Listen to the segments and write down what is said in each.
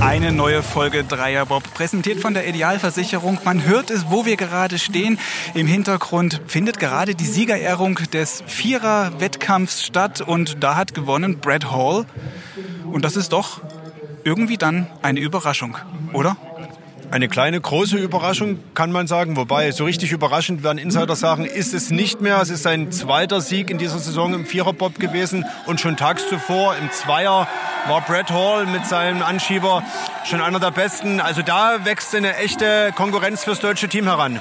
Eine neue Folge Dreierbob, präsentiert von der Idealversicherung. Man hört es, wo wir gerade stehen. Im Hintergrund findet gerade die Siegerehrung des Vierer-Wettkampfs statt und da hat gewonnen Brad Hall. Und das ist doch irgendwie dann eine Überraschung, oder? Eine kleine, große Überraschung, kann man sagen. Wobei, so richtig überraschend werden Insider sagen, ist es nicht mehr. Es ist sein zweiter Sieg in dieser Saison im Viererbob gewesen. Und schon tags zuvor im Zweier war Brad Hall mit seinem Anschieber schon einer der besten. Also da wächst eine echte Konkurrenz fürs deutsche Team heran.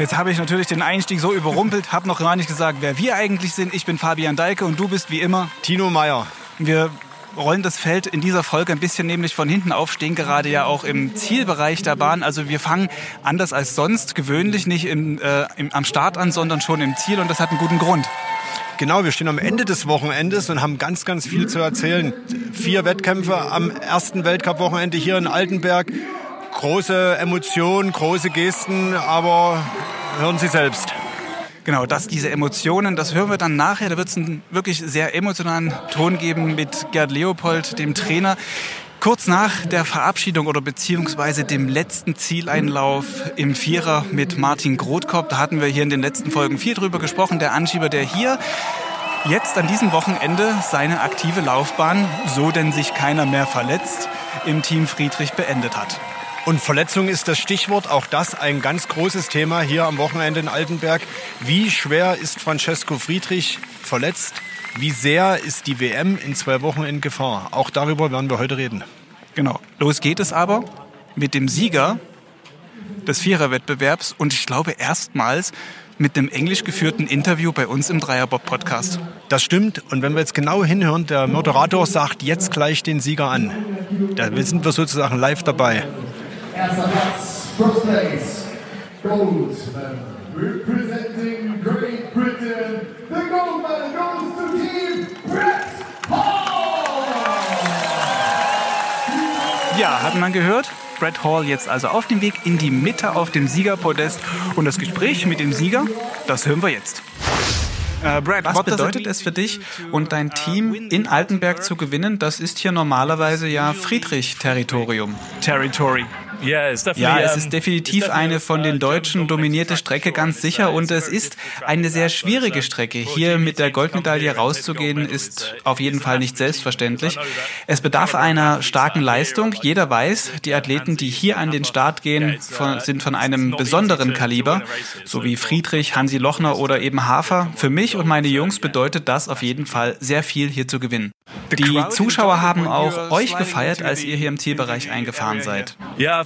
Jetzt habe ich natürlich den Einstieg so überrumpelt, habe noch gar nicht gesagt, wer wir eigentlich sind. Ich bin Fabian Deike und du bist wie immer Tino Meyer. Wir rollen das Feld in dieser Folge ein bisschen nämlich von hinten auf, stehen gerade ja auch im Zielbereich der Bahn. Also wir fangen anders als sonst gewöhnlich nicht im, äh, im, am Start an, sondern schon im Ziel und das hat einen guten Grund. Genau, wir stehen am Ende des Wochenendes und haben ganz, ganz viel zu erzählen. Vier Wettkämpfe am ersten Weltcup-Wochenende hier in Altenberg. Große Emotionen, große Gesten, aber hören Sie selbst. Genau, dass diese Emotionen, das hören wir dann nachher. Da wird es einen wirklich sehr emotionalen Ton geben mit Gerd Leopold, dem Trainer. Kurz nach der Verabschiedung oder beziehungsweise dem letzten Zieleinlauf im Vierer mit Martin Grothkopf, da hatten wir hier in den letzten Folgen viel drüber gesprochen, der Anschieber, der hier jetzt an diesem Wochenende seine aktive Laufbahn, so denn sich keiner mehr verletzt, im Team Friedrich beendet hat. Und Verletzung ist das Stichwort. Auch das ein ganz großes Thema hier am Wochenende in Altenberg. Wie schwer ist Francesco Friedrich verletzt? Wie sehr ist die WM in zwei Wochen in Gefahr? Auch darüber werden wir heute reden. Genau. Los geht es aber mit dem Sieger des Viererwettbewerbs und ich glaube erstmals mit dem englisch geführten Interview bei uns im Dreierbob-Podcast. Das stimmt. Und wenn wir jetzt genau hinhören, der Moderator sagt jetzt gleich den Sieger an. Da sind wir sozusagen live dabei. Erster Platz, first place, gold medal, representing Great Britain. The gold medal goes to Team Brett Hall! Ja, hat man gehört? Brett Hall jetzt also auf dem Weg in die Mitte auf dem Siegerpodest. Und das Gespräch mit dem Sieger, das hören wir jetzt. Äh, Brad, was bedeutet es für dich und dein Team in Altenberg zu gewinnen? Das ist hier normalerweise ja Friedrich-Territorium. Territory. Ja, es ist definitiv eine von den Deutschen dominierte Strecke, ganz sicher. Und es ist eine sehr schwierige Strecke. Hier mit der Goldmedaille rauszugehen, ist auf jeden Fall nicht selbstverständlich. Es bedarf einer starken Leistung. Jeder weiß, die Athleten, die hier an den Start gehen, sind von einem besonderen Kaliber, so wie Friedrich, Hansi Lochner oder eben Hafer. Für mich und meine Jungs bedeutet das auf jeden Fall sehr viel hier zu gewinnen. Die Zuschauer haben auch euch gefeiert, als ihr hier im Zielbereich eingefahren seid. Ja,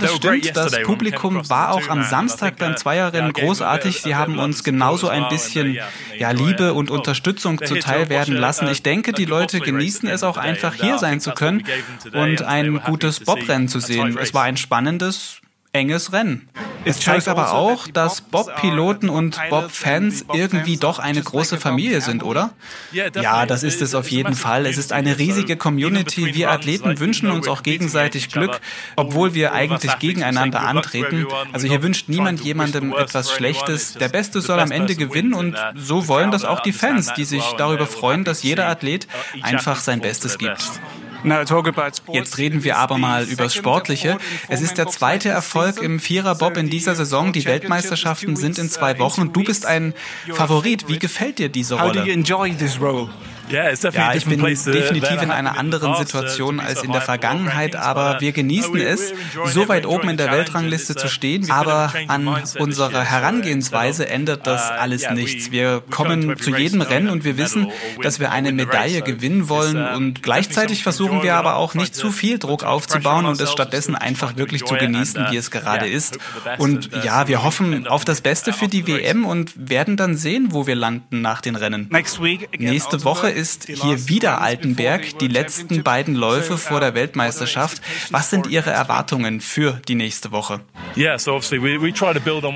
das stimmt. Das Publikum war auch am Samstag beim Zweierrennen großartig. Sie haben uns genauso ein bisschen ja, Liebe und Unterstützung zuteil werden lassen. Ich denke, die Leute genießen es auch einfach hier sein zu können und ein gutes Bobrennen zu sehen. Es war ein spannendes, enges Rennen. Es zeigt aber also auch, dass Bob-Piloten und Bob-Fans irgendwie doch eine große Familie sind, oder? Ja, das ist es auf jeden Fall. Es ist eine riesige Community. Wir Athleten wünschen uns auch gegenseitig Glück, obwohl wir eigentlich gegeneinander antreten. Also hier wünscht niemand jemandem etwas Schlechtes. Der Beste soll am Ende gewinnen und so wollen das auch die Fans, die sich darüber freuen, dass jeder Athlet einfach sein Bestes gibt. Jetzt reden wir aber mal übers Sportliche. Es ist der zweite Erfolg im Vierer-Bob in dieser Saison. Die Weltmeisterschaften sind in zwei Wochen. Du bist ein Favorit. Wie gefällt dir diese Rolle? Ja, ich bin definitiv in einer anderen Situation als in der Vergangenheit, aber wir genießen es, so weit oben in der Weltrangliste zu stehen. Aber an unserer Herangehensweise ändert das alles nichts. Wir kommen zu jedem Rennen und wir wissen, dass wir eine Medaille gewinnen wollen und gleichzeitig versuchen wir aber auch nicht zu viel Druck aufzubauen und es stattdessen einfach wirklich zu genießen, wie es gerade ist. Und ja, wir hoffen auf das Beste für die WM und werden dann sehen, wo wir landen nach den Rennen. Nächste Woche ist hier wieder Altenberg, die letzten beiden Läufe vor der Weltmeisterschaft. Was sind Ihre Erwartungen für die nächste Woche?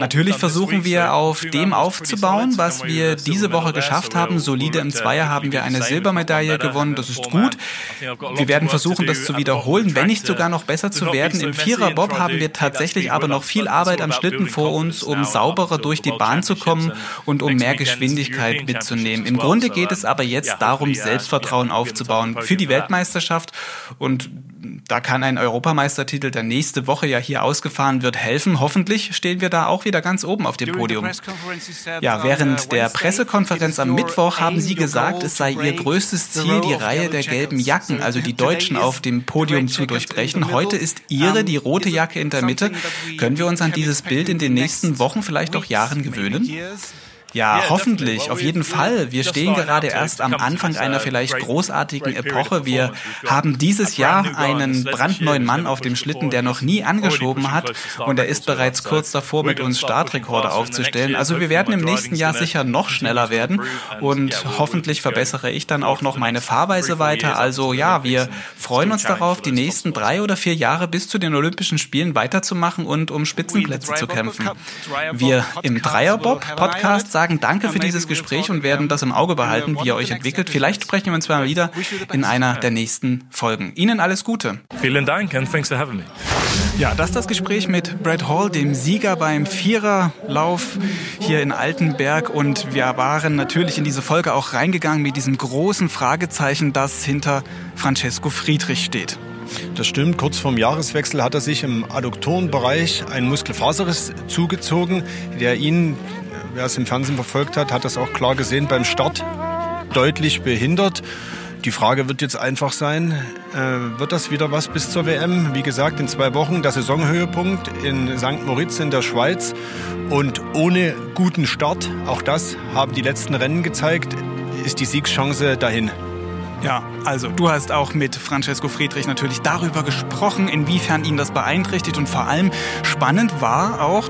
Natürlich versuchen wir auf dem aufzubauen, was wir diese Woche geschafft haben. Solide im Zweier haben wir eine Silbermedaille gewonnen. Das ist gut. Wir werden versuchen, das zu wiederholen, wenn nicht sogar noch besser zu werden. Im Vierer-Bob haben wir tatsächlich aber noch viel Arbeit am Schlitten vor uns, um sauberer durch die Bahn zu kommen und um mehr Geschwindigkeit mitzunehmen. Im Grunde geht es aber jetzt darum, darum, Selbstvertrauen aufzubauen für die Weltmeisterschaft. Und da kann ein Europameistertitel, der nächste Woche ja hier ausgefahren wird, helfen. Hoffentlich stehen wir da auch wieder ganz oben auf dem Podium. Ja, während der Pressekonferenz am Mittwoch haben Sie gesagt, es sei Ihr größtes Ziel, die Reihe der gelben Jacken, also die Deutschen, auf dem Podium zu durchbrechen. Heute ist Ihre, die rote Jacke in der Mitte. Können wir uns an dieses Bild in den nächsten Wochen, vielleicht auch Jahren gewöhnen? Ja, hoffentlich, auf jeden Fall. Wir stehen gerade erst am Anfang einer vielleicht großartigen Epoche. Wir haben dieses Jahr einen brandneuen Mann auf dem Schlitten, der noch nie angeschoben hat und er ist bereits kurz davor, mit uns Startrekorde aufzustellen. Also wir werden im nächsten Jahr sicher noch schneller werden und hoffentlich verbessere ich dann auch noch meine Fahrweise weiter. Also ja, wir freuen uns darauf, die nächsten drei oder vier Jahre bis zu den Olympischen Spielen weiterzumachen und um Spitzenplätze zu kämpfen. Wir im Dreierbob-Podcast sagen Danke für dieses Gespräch und werden das im Auge behalten, wie ihr euch entwickelt. Vielleicht sprechen wir uns mal wieder in einer der nächsten Folgen. Ihnen alles Gute. Vielen Dank and thanks for having me. Ja, das ist das Gespräch mit Brad Hall, dem Sieger beim Viererlauf hier in Altenberg. Und wir waren natürlich in diese Folge auch reingegangen mit diesem großen Fragezeichen, das hinter Francesco Friedrich steht. Das stimmt. Kurz vorm Jahreswechsel hat er sich im Adduktorenbereich einen Muskelfaserriss zugezogen, der ihn wer es im Fernsehen verfolgt hat, hat das auch klar gesehen, beim Start deutlich behindert. Die Frage wird jetzt einfach sein, äh, wird das wieder was bis zur WM? Wie gesagt, in zwei Wochen der Saisonhöhepunkt in St. Moritz in der Schweiz. Und ohne guten Start, auch das haben die letzten Rennen gezeigt, ist die Siegschance dahin. Ja, also du hast auch mit Francesco Friedrich natürlich darüber gesprochen, inwiefern ihn das beeinträchtigt und vor allem spannend war auch,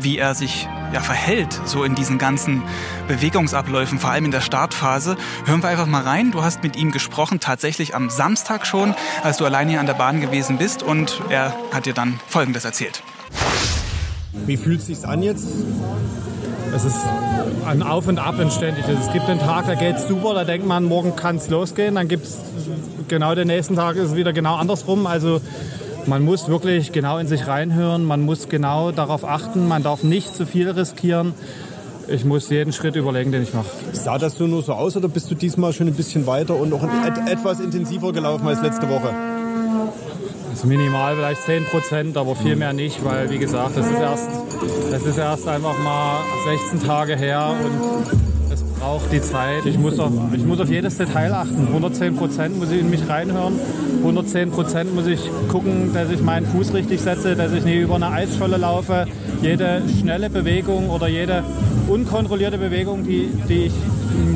wie er sich ja, verhält, so in diesen ganzen Bewegungsabläufen, vor allem in der Startphase. Hören wir einfach mal rein. Du hast mit ihm gesprochen, tatsächlich am Samstag schon, als du allein hier an der Bahn gewesen bist und er hat dir dann Folgendes erzählt. Wie fühlt es sich an jetzt? Es ist ein Auf und Ab ständig. Es gibt einen Tag, da geht es super, da denkt man, morgen kann es losgehen. Dann gibt es genau den nächsten Tag ist es wieder genau andersrum. Also man muss wirklich genau in sich reinhören, man muss genau darauf achten, man darf nicht zu viel riskieren. Ich muss jeden Schritt überlegen, den ich mache. Sah das so nur so aus oder bist du diesmal schon ein bisschen weiter und noch et etwas intensiver gelaufen als letzte Woche? Also minimal vielleicht 10 Prozent, aber viel mehr nicht, weil wie gesagt, das ist erst, das ist erst einfach mal 16 Tage her und braucht die Zeit. Ich muss, auf, ich muss auf jedes Detail achten. 110 Prozent muss ich in mich reinhören. 110 Prozent muss ich gucken, dass ich meinen Fuß richtig setze, dass ich nicht über eine Eisscholle laufe. Jede schnelle Bewegung oder jede unkontrollierte Bewegung, die, die ich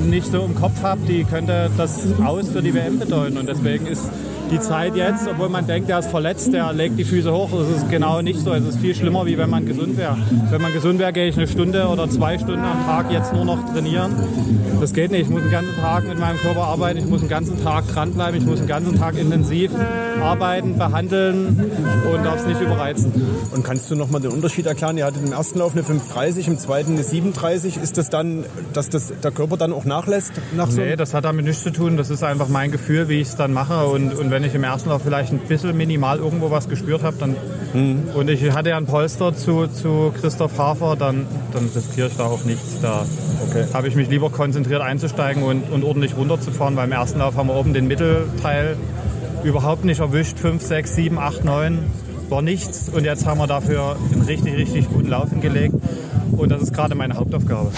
nicht so im Kopf habe, die könnte das Aus für die WM bedeuten. Und deswegen ist die Zeit jetzt, obwohl man denkt, der ist verletzt, der legt die Füße hoch. Das ist genau nicht so. Es ist viel schlimmer, wie wenn man gesund wäre. Wenn man gesund wäre, gehe ich eine Stunde oder zwei Stunden am Tag jetzt nur noch trainieren. Das geht nicht. Ich muss den ganzen Tag mit meinem Körper arbeiten. Ich muss den ganzen Tag dranbleiben. Ich muss den ganzen Tag intensiv arbeiten, behandeln und darf es nicht überreizen. Und kannst du noch mal den Unterschied erklären? Ihr hattet im ersten Lauf eine 5,30, im zweiten eine 7,30. Ist das dann, dass das, der Körper dann auch nachlässt? Nach so nee, das hat damit nichts zu tun. Das ist einfach mein Gefühl, wie ich es dann mache. Und, und wenn ich im ersten Lauf vielleicht ein bisschen minimal irgendwo was gespürt habe, dann mhm. und ich hatte ja ein Polster zu, zu Christoph Hafer, dann, dann riskiere ich da auch nichts. Da okay. habe ich mich lieber konzentriert einzusteigen und, und ordentlich runterzufahren, weil im ersten Lauf haben wir oben den Mittelteil überhaupt nicht erwischt. 5, 6, 7, 8, 9 war nichts. Und jetzt haben wir dafür einen richtig, richtig guten Lauf hingelegt. Und das ist gerade meine Hauptaufgabe.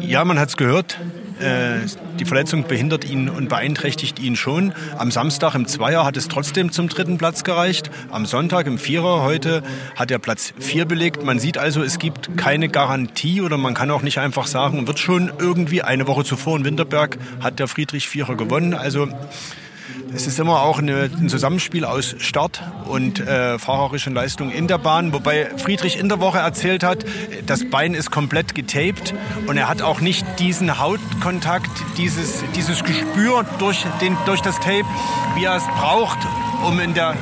Ja, man hat es gehört. Äh, die Verletzung behindert ihn und beeinträchtigt ihn schon. Am Samstag im Zweier hat es trotzdem zum dritten Platz gereicht. Am Sonntag im Vierer heute hat er Platz vier belegt. Man sieht also, es gibt keine Garantie oder man kann auch nicht einfach sagen, wird schon irgendwie eine Woche zuvor in Winterberg hat der Friedrich Vierer gewonnen. Also es ist immer auch eine, ein Zusammenspiel aus Start und äh, fahrerischen Leistung in der Bahn. Wobei Friedrich in der Woche erzählt hat, das Bein ist komplett getaped und er hat auch nicht diesen Hautkontakt, dieses, dieses Gespür durch, den, durch das Tape, wie er es braucht, um in der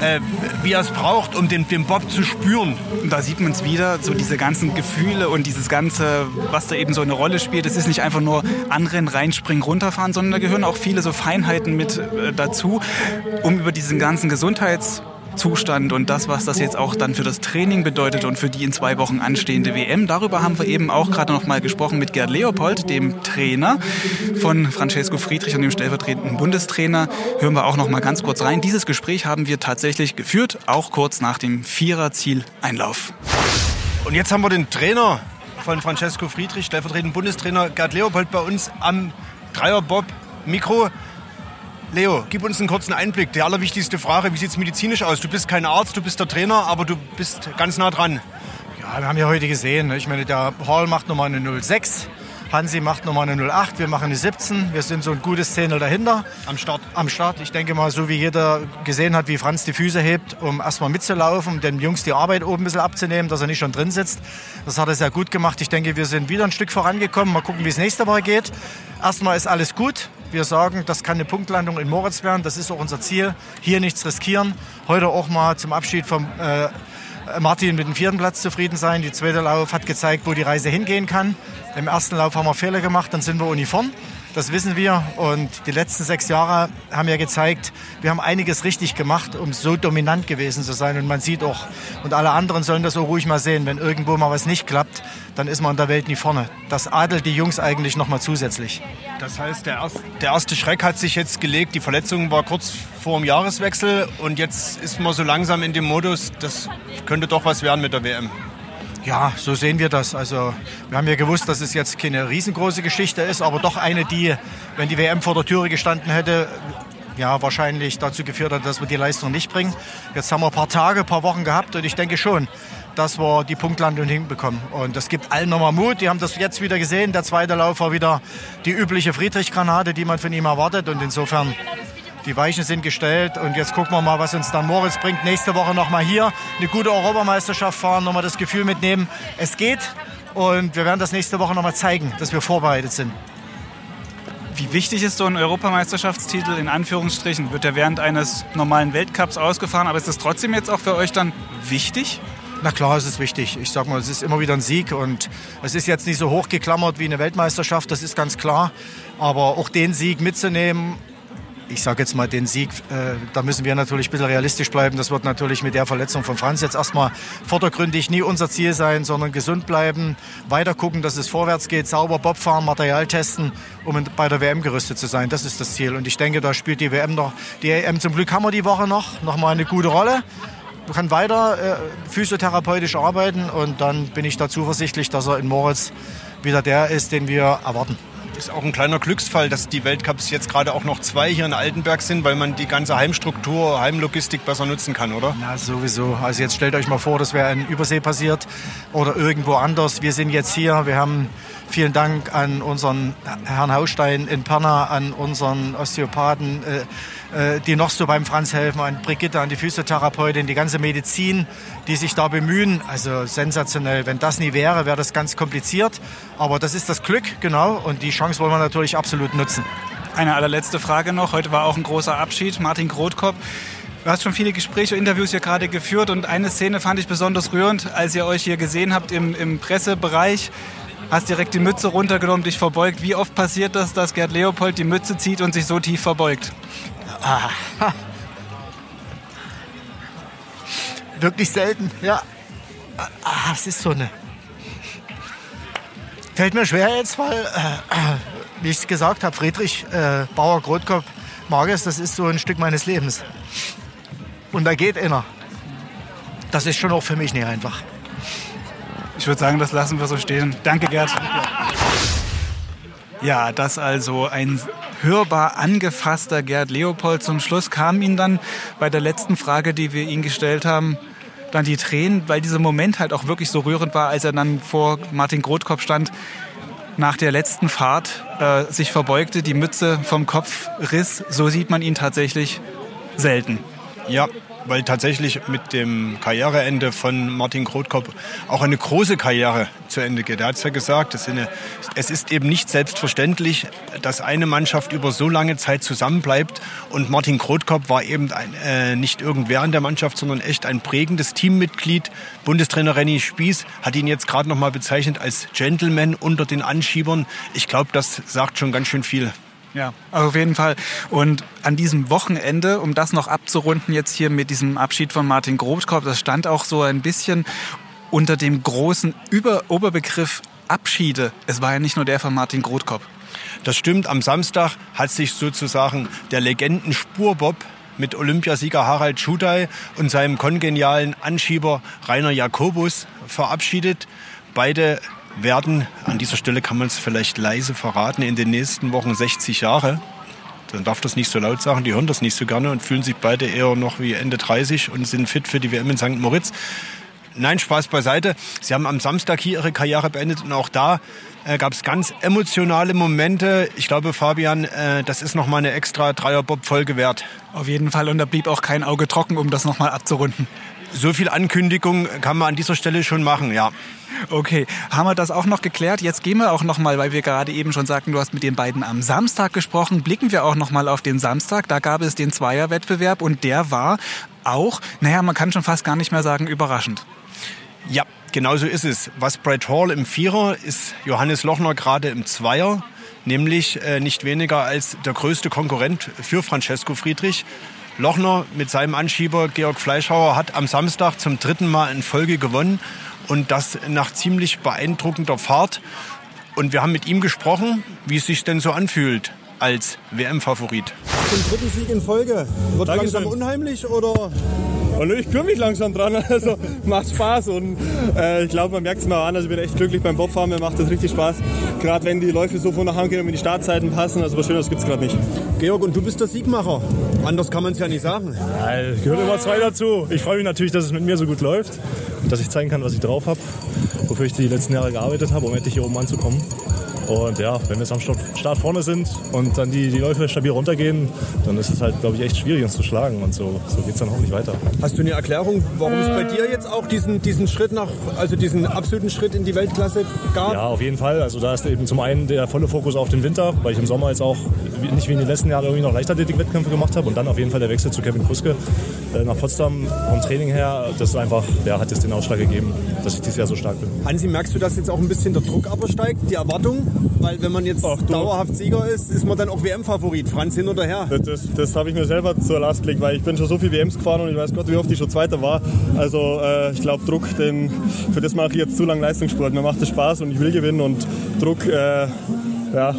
äh, wie er es braucht, um den, den Bob zu spüren. Und da sieht man es wieder, so diese ganzen Gefühle und dieses Ganze, was da eben so eine Rolle spielt. Es ist nicht einfach nur anrennen, reinspringen, runterfahren, sondern da gehören auch viele so Feinheiten mit äh, dazu, um über diesen ganzen Gesundheits Zustand und das, was das jetzt auch dann für das Training bedeutet und für die in zwei Wochen anstehende WM. Darüber haben wir eben auch gerade noch mal gesprochen mit Gerd Leopold, dem Trainer von Francesco Friedrich und dem stellvertretenden Bundestrainer. Hören wir auch noch mal ganz kurz rein. Dieses Gespräch haben wir tatsächlich geführt, auch kurz nach dem Vierer-Zieleinlauf. Und jetzt haben wir den Trainer von Francesco Friedrich, stellvertretenden Bundestrainer Gerd Leopold bei uns am Dreierbob Mikro. Leo, gib uns einen kurzen Einblick. Die allerwichtigste Frage, wie sieht es medizinisch aus? Du bist kein Arzt, du bist der Trainer, aber du bist ganz nah dran. Ja, wir haben ja heute gesehen, ne? ich meine, der Hall macht nochmal eine 06, Hansi macht nochmal eine 08, wir machen eine 17. Wir sind so ein gutes Zehntel dahinter. Am Start? Am Start. Ich denke mal, so wie jeder gesehen hat, wie Franz die Füße hebt, um erstmal mitzulaufen, den Jungs die Arbeit oben ein bisschen abzunehmen, dass er nicht schon drin sitzt. Das hat er sehr gut gemacht. Ich denke, wir sind wieder ein Stück vorangekommen. Mal gucken, wie es nächste Woche geht. Erstmal ist alles gut. Wir sagen, das kann eine Punktlandung in Moritz werden. Das ist auch unser Ziel. Hier nichts riskieren. Heute auch mal zum Abschied vom äh, Martin mit dem vierten Platz zufrieden sein. Die zweite Lauf hat gezeigt, wo die Reise hingehen kann. Im ersten Lauf haben wir Fehler gemacht, dann sind wir uniform. Das wissen wir. Und die letzten sechs Jahre haben ja gezeigt, wir haben einiges richtig gemacht, um so dominant gewesen zu sein. Und man sieht auch, und alle anderen sollen das auch ruhig mal sehen, wenn irgendwo mal was nicht klappt, dann ist man in der Welt nie vorne. Das adelt die Jungs eigentlich noch mal zusätzlich. Das heißt, der, erste, der erste Schreck hat sich jetzt gelegt. Die Verletzung war kurz vor dem Jahreswechsel. Und jetzt ist man so langsam in dem Modus, das könnte doch was werden mit der WM. Ja, so sehen wir das. Also wir haben ja gewusst, dass es jetzt keine riesengroße Geschichte ist, aber doch eine, die, wenn die WM vor der Türe gestanden hätte, ja, wahrscheinlich dazu geführt hat, dass wir die Leistung nicht bringen. Jetzt haben wir ein paar Tage, ein paar Wochen gehabt und ich denke schon, dass wir die Punktlandung hinbekommen. Und das gibt allen nochmal Mut. Die haben das jetzt wieder gesehen. Der zweite Lauf war wieder die übliche Friedrich-Granate, die man von ihm erwartet. Und insofern die Weichen sind gestellt und jetzt gucken wir mal, was uns dann Moritz bringt. Nächste Woche nochmal hier eine gute Europameisterschaft fahren, nochmal das Gefühl mitnehmen, es geht. Und wir werden das nächste Woche nochmal zeigen, dass wir vorbereitet sind. Wie wichtig ist so ein Europameisterschaftstitel in Anführungsstrichen? Wird der während eines normalen Weltcups ausgefahren, aber ist das trotzdem jetzt auch für euch dann wichtig? Na klar, es ist wichtig. Ich sag mal, es ist immer wieder ein Sieg und es ist jetzt nicht so hochgeklammert wie eine Weltmeisterschaft, das ist ganz klar. Aber auch den Sieg mitzunehmen ich sage jetzt mal den Sieg, äh, da müssen wir natürlich ein bisschen realistisch bleiben. Das wird natürlich mit der Verletzung von Franz jetzt erstmal vordergründig nie unser Ziel sein, sondern gesund bleiben, weiter gucken, dass es vorwärts geht, sauber Bob fahren, Material testen, um bei der WM gerüstet zu sein. Das ist das Ziel. Und ich denke, da spielt die WM noch, die EM zum Glück haben wir die Woche noch, noch mal eine gute Rolle. Man kann weiter äh, physiotherapeutisch arbeiten und dann bin ich da zuversichtlich, dass er in Moritz wieder der ist, den wir erwarten ist auch ein kleiner Glücksfall, dass die Weltcups jetzt gerade auch noch zwei hier in Altenberg sind, weil man die ganze Heimstruktur, Heimlogistik besser nutzen kann, oder? Na, sowieso. Also jetzt stellt euch mal vor, das wäre in Übersee passiert oder irgendwo anders. Wir sind jetzt hier, wir haben Vielen Dank an unseren Herrn Haustein in Perna, an unseren Osteopathen, äh, die noch so beim Franz helfen, an Brigitte, an die Physiotherapeutin, die ganze Medizin, die sich da bemühen. Also sensationell. Wenn das nie wäre, wäre das ganz kompliziert. Aber das ist das Glück, genau. Und die Chance wollen wir natürlich absolut nutzen. Eine allerletzte Frage noch. Heute war auch ein großer Abschied. Martin Grotkopf. Du hast schon viele Gespräche, Interviews hier gerade geführt und eine Szene fand ich besonders rührend, als ihr euch hier gesehen habt im, im Pressebereich hast direkt die Mütze runtergenommen, dich verbeugt. Wie oft passiert das, dass Gerd Leopold die Mütze zieht und sich so tief verbeugt? Ah. Wirklich selten, ja. Ah, es ist so eine. Fällt mir schwer jetzt, weil, äh, wie ich es gesagt habe, Friedrich äh, Bauer Grotkopf mag es, das ist so ein Stück meines Lebens. Und da geht einer. Das ist schon auch für mich nicht einfach. Ich würde sagen, das lassen wir so stehen. Danke, Gerd. Ja, das also ein hörbar angefasster Gerd Leopold. Zum Schluss kamen ihn dann bei der letzten Frage, die wir ihm gestellt haben, dann die Tränen, weil dieser Moment halt auch wirklich so rührend war, als er dann vor Martin Grotkopf stand, nach der letzten Fahrt äh, sich verbeugte, die Mütze vom Kopf riss. So sieht man ihn tatsächlich selten. Ja, weil tatsächlich mit dem Karriereende von Martin Krotkopf auch eine große Karriere zu Ende geht. Er hat es ja gesagt, es, ist eben nicht selbstverständlich, dass eine Mannschaft über so lange Zeit zusammenbleibt. Und Martin Krotkopf war eben ein, äh, nicht irgendwer in der Mannschaft, sondern echt ein prägendes Teammitglied. Bundestrainer Renny Spieß hat ihn jetzt gerade noch mal bezeichnet als Gentleman unter den Anschiebern. Ich glaube, das sagt schon ganz schön viel. Ja, auf jeden Fall. Und an diesem Wochenende, um das noch abzurunden, jetzt hier mit diesem Abschied von Martin Grobkopf, das stand auch so ein bisschen unter dem großen Über Oberbegriff Abschiede. Es war ja nicht nur der von Martin Grotkopf. Das stimmt. Am Samstag hat sich sozusagen der Legenden Spurbob mit Olympiasieger Harald Schudai und seinem kongenialen Anschieber Rainer Jakobus verabschiedet. Beide werden, an dieser Stelle kann man es vielleicht leise verraten, in den nächsten Wochen 60 Jahre. Dann darf das nicht so laut sagen, die hören das nicht so gerne und fühlen sich beide eher noch wie Ende 30 und sind fit für die WM in St. Moritz. Nein, Spaß beiseite. Sie haben am Samstag hier Ihre Karriere beendet und auch da äh, gab es ganz emotionale Momente. Ich glaube, Fabian, äh, das ist nochmal eine extra Dreier-Bob-Folge wert. Auf jeden Fall und da blieb auch kein Auge trocken, um das nochmal abzurunden. So viel Ankündigung kann man an dieser Stelle schon machen, ja. Okay, haben wir das auch noch geklärt? Jetzt gehen wir auch noch mal, weil wir gerade eben schon sagten, du hast mit den beiden am Samstag gesprochen, blicken wir auch noch mal auf den Samstag. Da gab es den Zweierwettbewerb und der war auch, naja, man kann schon fast gar nicht mehr sagen, überraschend. Ja, genau so ist es. Was Brad Hall im Vierer ist Johannes Lochner gerade im Zweier, nämlich äh, nicht weniger als der größte Konkurrent für Francesco Friedrich. Lochner mit seinem Anschieber Georg Fleischhauer hat am Samstag zum dritten Mal in Folge gewonnen und das nach ziemlich beeindruckender Fahrt. Und wir haben mit ihm gesprochen, wie es sich denn so anfühlt als WM-Favorit. Zum dritten Sieg in Folge. Wird Dankeschön. langsam unheimlich oder und ich kümmere mich langsam dran. Also macht Spaß und äh, ich glaube, man merkt es mal an. Also ich bin echt glücklich beim Bobfahren. Mir macht das richtig Spaß. Gerade wenn die Läufe so von der Hand gehen und wenn die Startzeiten passen. Also was Schönes gibt es gerade nicht. Georg, und du bist der Siegmacher. Anders kann man es ja nicht sagen. Ja, gehört immer zwei dazu. Ich freue mich natürlich, dass es mit mir so gut läuft. Dass ich zeigen kann, was ich drauf habe. Wofür ich die letzten Jahre gearbeitet habe, um endlich hier oben anzukommen. Und ja, wenn wir jetzt am Start vorne sind und dann die, die Läufe stabil runtergehen, dann ist es halt, glaube ich, echt schwierig, uns zu schlagen. Und so, so geht es dann auch nicht weiter. Hast du eine Erklärung, warum es bei dir jetzt auch diesen, diesen Schritt nach, also diesen absoluten Schritt in die Weltklasse gab? Ja, auf jeden Fall. Also da ist eben zum einen der volle Fokus auf den Winter, weil ich im Sommer jetzt auch nicht wie in den letzten Jahren irgendwie noch Leichtathletik-Wettkämpfe gemacht habe. Und dann auf jeden Fall der Wechsel zu Kevin Kuske äh, nach Potsdam vom Training her. Das ist einfach, der hat jetzt den Ausschlag gegeben, dass ich dieses Jahr so stark bin. Hansi, merkst du, dass jetzt auch ein bisschen der Druck aber steigt, die Erwartung? Weil wenn man jetzt Ach, dauerhaft Sieger ist, ist man dann auch WM-Favorit. Franz hin oder her. Das, das, das habe ich mir selber zur Last gelegt, weil ich bin schon so viel WMs gefahren und ich weiß Gott, wie oft ich schon Zweiter war. Also äh, ich glaube, Druck, den, für das mache ich jetzt zu lange Leistungssport. Mir macht es Spaß und ich will gewinnen und Druck... Äh, ja.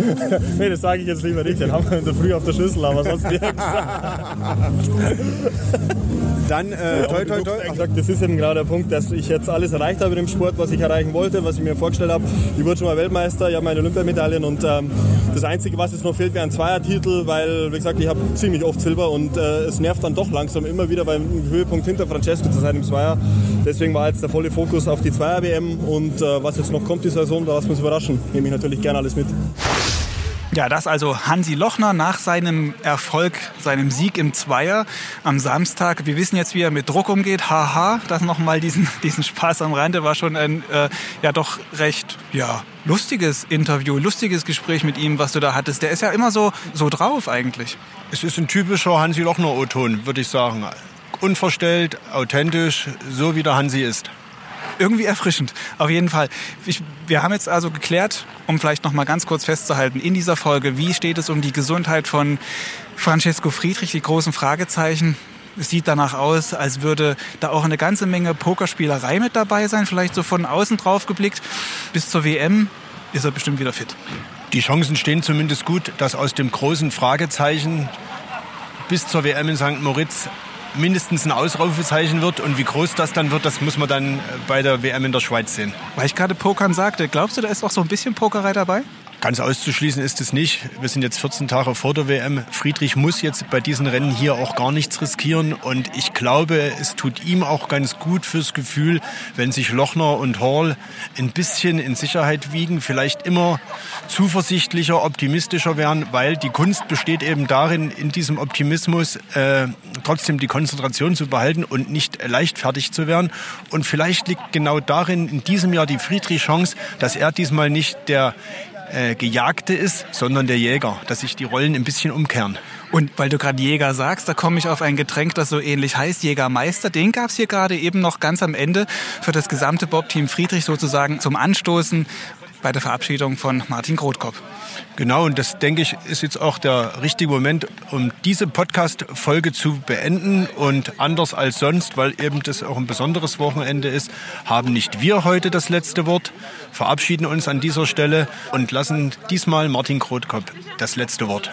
nee, das sage ich jetzt lieber nicht. Den haben wir in der Früh auf der Schüssel, aber sonst gesagt. Dann, äh, toi, toi, toi. Gesagt, das ist eben genau der Punkt, dass ich jetzt alles erreicht habe im Sport, was ich erreichen wollte, was ich mir vorgestellt habe. Ich wurde schon mal Weltmeister, ich habe meine Olympiamedaillen und ähm, das Einzige, was jetzt noch fehlt, wäre ein Zweiertitel, weil, wie gesagt, ich habe ziemlich oft Silber und äh, es nervt dann doch langsam immer wieder beim Höhepunkt hinter Francesco zu sein im Zweier. Deswegen war jetzt der volle Fokus auf die Zweier-WM und äh, was jetzt noch kommt die Saison, da lassen wir uns überraschen. Nehme ich natürlich gerne alles mit. Ja, das also Hansi Lochner nach seinem Erfolg, seinem Sieg im Zweier am Samstag. Wir wissen jetzt, wie er mit Druck umgeht. Haha, das nochmal diesen, diesen Spaß am Rande war schon ein äh, ja doch recht ja, lustiges Interview, lustiges Gespräch mit ihm, was du da hattest. Der ist ja immer so, so drauf eigentlich. Es ist ein typischer Hansi Lochner-O-Ton, würde ich sagen. Unverstellt, authentisch, so wie der Hansi ist irgendwie erfrischend. Auf jeden Fall. Ich, wir haben jetzt also geklärt, um vielleicht noch mal ganz kurz festzuhalten, in dieser Folge, wie steht es um die Gesundheit von Francesco Friedrich, die großen Fragezeichen. Es sieht danach aus, als würde da auch eine ganze Menge Pokerspielerei mit dabei sein, vielleicht so von außen drauf geblickt. Bis zur WM ist er bestimmt wieder fit. Die Chancen stehen zumindest gut, dass aus dem großen Fragezeichen bis zur WM in St. Moritz mindestens ein Ausrufezeichen wird. Und wie groß das dann wird, das muss man dann bei der WM in der Schweiz sehen. Weil ich gerade Pokern sagte, glaubst du, da ist auch so ein bisschen Pokerei dabei? Ganz auszuschließen ist es nicht. Wir sind jetzt 14 Tage vor der WM. Friedrich muss jetzt bei diesen Rennen hier auch gar nichts riskieren. Und ich glaube, es tut ihm auch ganz gut fürs Gefühl, wenn sich Lochner und Hall ein bisschen in Sicherheit wiegen, vielleicht immer zuversichtlicher, optimistischer werden, weil die Kunst besteht eben darin, in diesem Optimismus äh, trotzdem die Konzentration zu behalten und nicht leichtfertig zu werden. Und vielleicht liegt genau darin in diesem Jahr die Friedrich-Chance, dass er diesmal nicht der äh, Gejagte ist, sondern der Jäger, dass sich die Rollen ein bisschen umkehren. Und weil du gerade Jäger sagst, da komme ich auf ein Getränk, das so ähnlich heißt, Jägermeister. Den gab es hier gerade eben noch ganz am Ende für das gesamte Bob-Team Friedrich sozusagen zum Anstoßen bei der Verabschiedung von Martin Grothkopf. Genau, und das denke ich ist jetzt auch der richtige Moment, um diese Podcast-Folge zu beenden. Und anders als sonst, weil eben das auch ein besonderes Wochenende ist, haben nicht wir heute das letzte Wort, verabschieden uns an dieser Stelle und lassen diesmal Martin Krotkop das letzte Wort.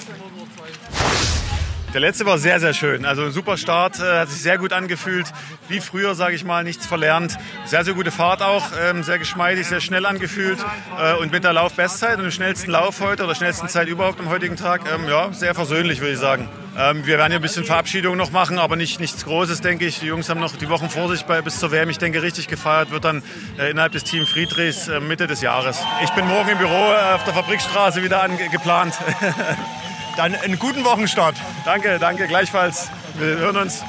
Der letzte war sehr, sehr schön. Also ein super Start, äh, hat sich sehr gut angefühlt. Wie früher, sage ich mal, nichts verlernt. Sehr, sehr gute Fahrt auch, ähm, sehr geschmeidig, sehr schnell angefühlt. Äh, und mit der Laufbestzeit und dem schnellsten Lauf heute oder schnellsten Zeit überhaupt am heutigen Tag, ähm, ja, sehr versöhnlich, würde ich sagen. Ähm, wir werden hier ein bisschen Verabschiedung noch machen, aber nicht, nichts Großes, denke ich. Die Jungs haben noch die Wochen vor sich bei, bis zur WM. Ich denke, richtig gefeiert wird dann äh, innerhalb des Team Friedrichs Mitte des Jahres. Ich bin morgen im Büro auf der Fabrikstraße wieder geplant. Dann einen guten Wochenstart. Danke, danke, gleichfalls. Wir hören uns.